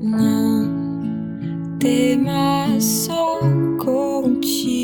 Não temas, sou contigo.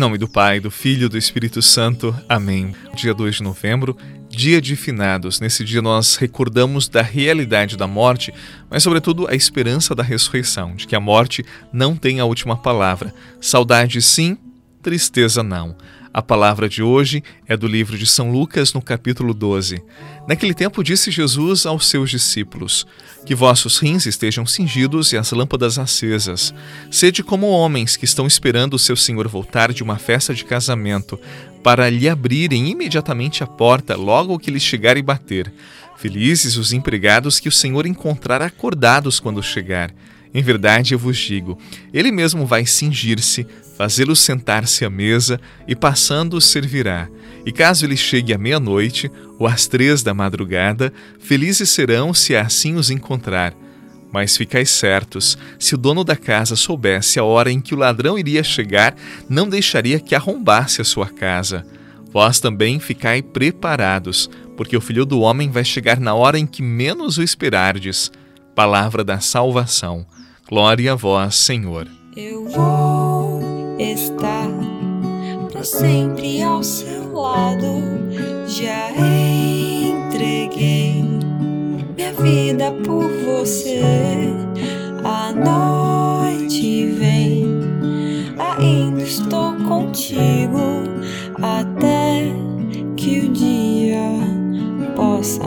Nome do Pai, do Filho e do Espírito Santo. Amém. Dia 2 de novembro, dia de finados. Nesse dia nós recordamos da realidade da morte, mas sobretudo a esperança da ressurreição, de que a morte não tem a última palavra. Saudade sim, tristeza não. A palavra de hoje é do livro de São Lucas, no capítulo 12. Naquele tempo disse Jesus aos seus discípulos: Que vossos rins estejam cingidos e as lâmpadas acesas. Sede como homens que estão esperando o seu senhor voltar de uma festa de casamento, para lhe abrirem imediatamente a porta logo que lhes chegar e bater. Felizes os empregados que o senhor encontrar acordados quando chegar. Em verdade eu vos digo: ele mesmo vai cingir-se, fazê-los sentar-se à mesa e, passando, servirá. E caso ele chegue à meia-noite ou às três da madrugada, felizes serão se assim os encontrar. Mas ficais certos, se o dono da casa soubesse a hora em que o ladrão iria chegar, não deixaria que arrombasse a sua casa. Vós também ficai preparados, porque o filho do homem vai chegar na hora em que menos o esperardes. Palavra da salvação. Glória a vós, Senhor. Eu vou estar para sempre ao seu lado. Já entreguei minha vida por você. A noite vem, ainda estou contigo até que o dia possa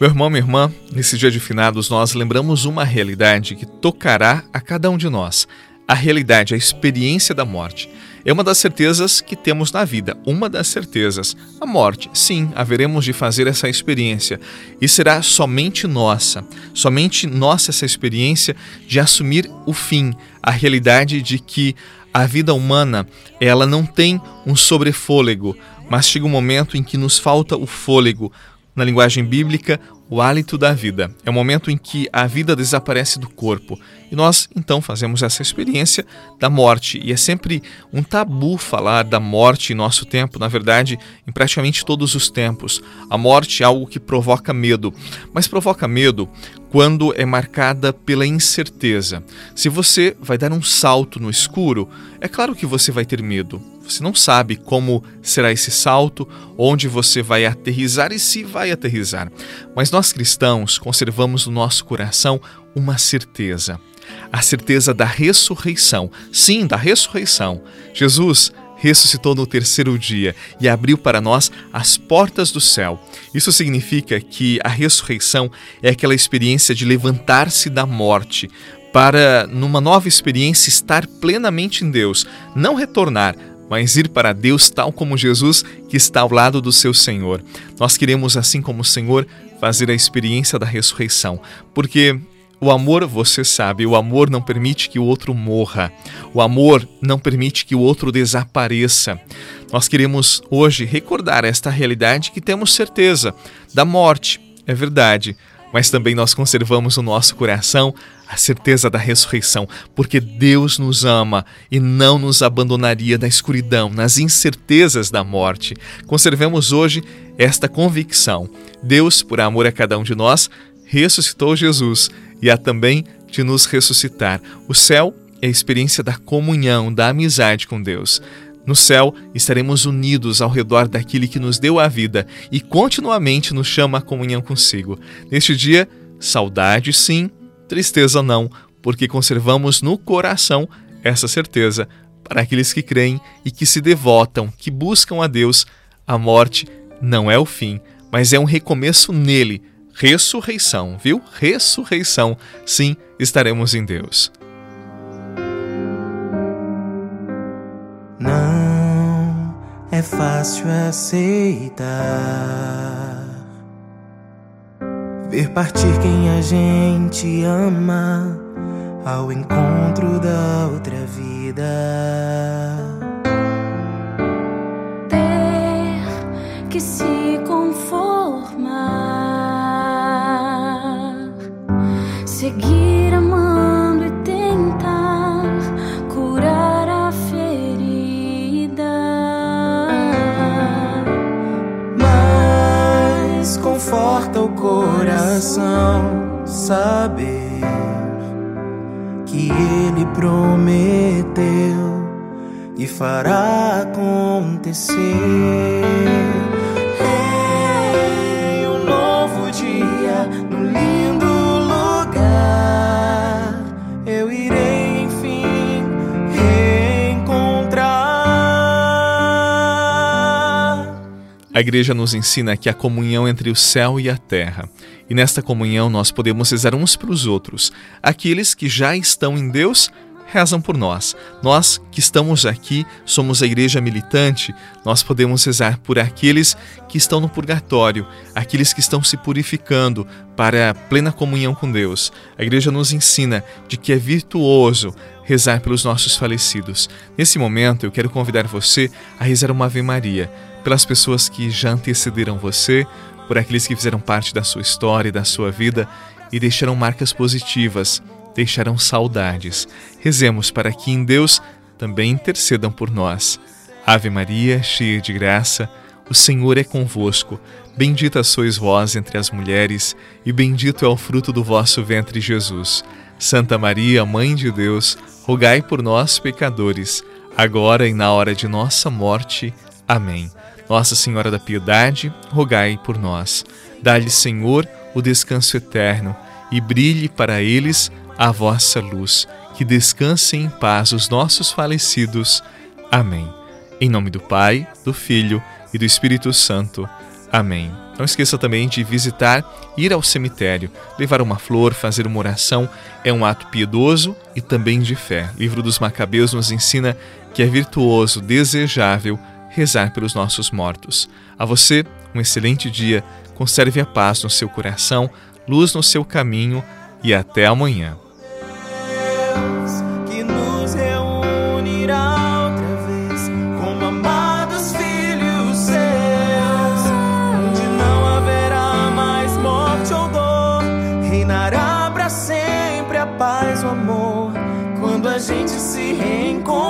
Meu irmão, minha irmã, nesse dia de finados nós lembramos uma realidade que tocará a cada um de nós. A realidade, a experiência da morte. É uma das certezas que temos na vida, uma das certezas. A morte, sim, haveremos de fazer essa experiência e será somente nossa, somente nossa essa experiência de assumir o fim, a realidade de que a vida humana, ela não tem um sobrefôlego, mas chega um momento em que nos falta o fôlego. Na linguagem bíblica, o hálito da vida. É o momento em que a vida desaparece do corpo. E nós, então, fazemos essa experiência da morte. E é sempre um tabu falar da morte em nosso tempo, na verdade, em praticamente todos os tempos. A morte é algo que provoca medo, mas provoca medo quando é marcada pela incerteza. Se você vai dar um salto no escuro, é claro que você vai ter medo. Você não sabe como será esse salto, onde você vai aterrizar e se vai aterrizar. Mas nós cristãos conservamos no nosso coração uma certeza. A certeza da ressurreição. Sim, da ressurreição. Jesus ressuscitou no terceiro dia e abriu para nós as portas do céu. Isso significa que a ressurreição é aquela experiência de levantar-se da morte para, numa nova experiência, estar plenamente em Deus, não retornar, mas ir para Deus tal como Jesus que está ao lado do seu Senhor. Nós queremos, assim como o Senhor, fazer a experiência da ressurreição, porque o amor, você sabe, o amor não permite que o outro morra. O amor não permite que o outro desapareça. Nós queremos hoje recordar esta realidade que temos certeza da morte, é verdade, mas também nós conservamos no nosso coração a certeza da ressurreição, porque Deus nos ama e não nos abandonaria na escuridão, nas incertezas da morte. Conservemos hoje esta convicção. Deus, por amor a cada um de nós, ressuscitou Jesus e há também de nos ressuscitar. O céu é a experiência da comunhão, da amizade com Deus. No céu, estaremos unidos ao redor daquele que nos deu a vida e continuamente nos chama à comunhão consigo. Neste dia, saudade sim, Tristeza não, porque conservamos no coração essa certeza. Para aqueles que creem e que se devotam, que buscam a Deus, a morte não é o fim, mas é um recomeço nele. Ressurreição, viu? Ressurreição. Sim, estaremos em Deus. É fácil aceitar ver partir quem a gente ama ao encontro da outra vida. Coração saber que ele prometeu e fará acontecer. A igreja nos ensina que a comunhão entre o céu e a terra e nesta comunhão nós podemos rezar uns para os outros. Aqueles que já estão em Deus rezam por nós. Nós que estamos aqui, somos a igreja militante, nós podemos rezar por aqueles que estão no purgatório, aqueles que estão se purificando para a plena comunhão com Deus. A igreja nos ensina de que é virtuoso rezar pelos nossos falecidos. Nesse momento, eu quero convidar você a rezar uma Ave Maria pelas pessoas que já antecederam você, por aqueles que fizeram parte da sua história e da sua vida e deixaram marcas positivas, deixaram saudades. Rezemos para que em Deus também intercedam por nós. Ave Maria, cheia de graça, o Senhor é convosco. Bendita sois vós entre as mulheres, e bendito é o fruto do vosso ventre, Jesus. Santa Maria, Mãe de Deus, rogai por nós, pecadores, agora e na hora de nossa morte. Amém. Nossa Senhora da Piedade, rogai por nós. Dá-lhe, Senhor, o descanso eterno e brilhe para eles a vossa luz. Que descansem em paz os nossos falecidos. Amém. Em nome do Pai, do Filho e do Espírito Santo. Amém. Não esqueça também de visitar, ir ao cemitério, levar uma flor, fazer uma oração. É um ato piedoso e também de fé. O livro dos Macabeus nos ensina que é virtuoso, desejável rezar pelos nossos mortos. A você, um excelente dia, conserve a paz no seu coração, luz no seu caminho e até amanhã. paz, o amor, quando a gente se reencontrar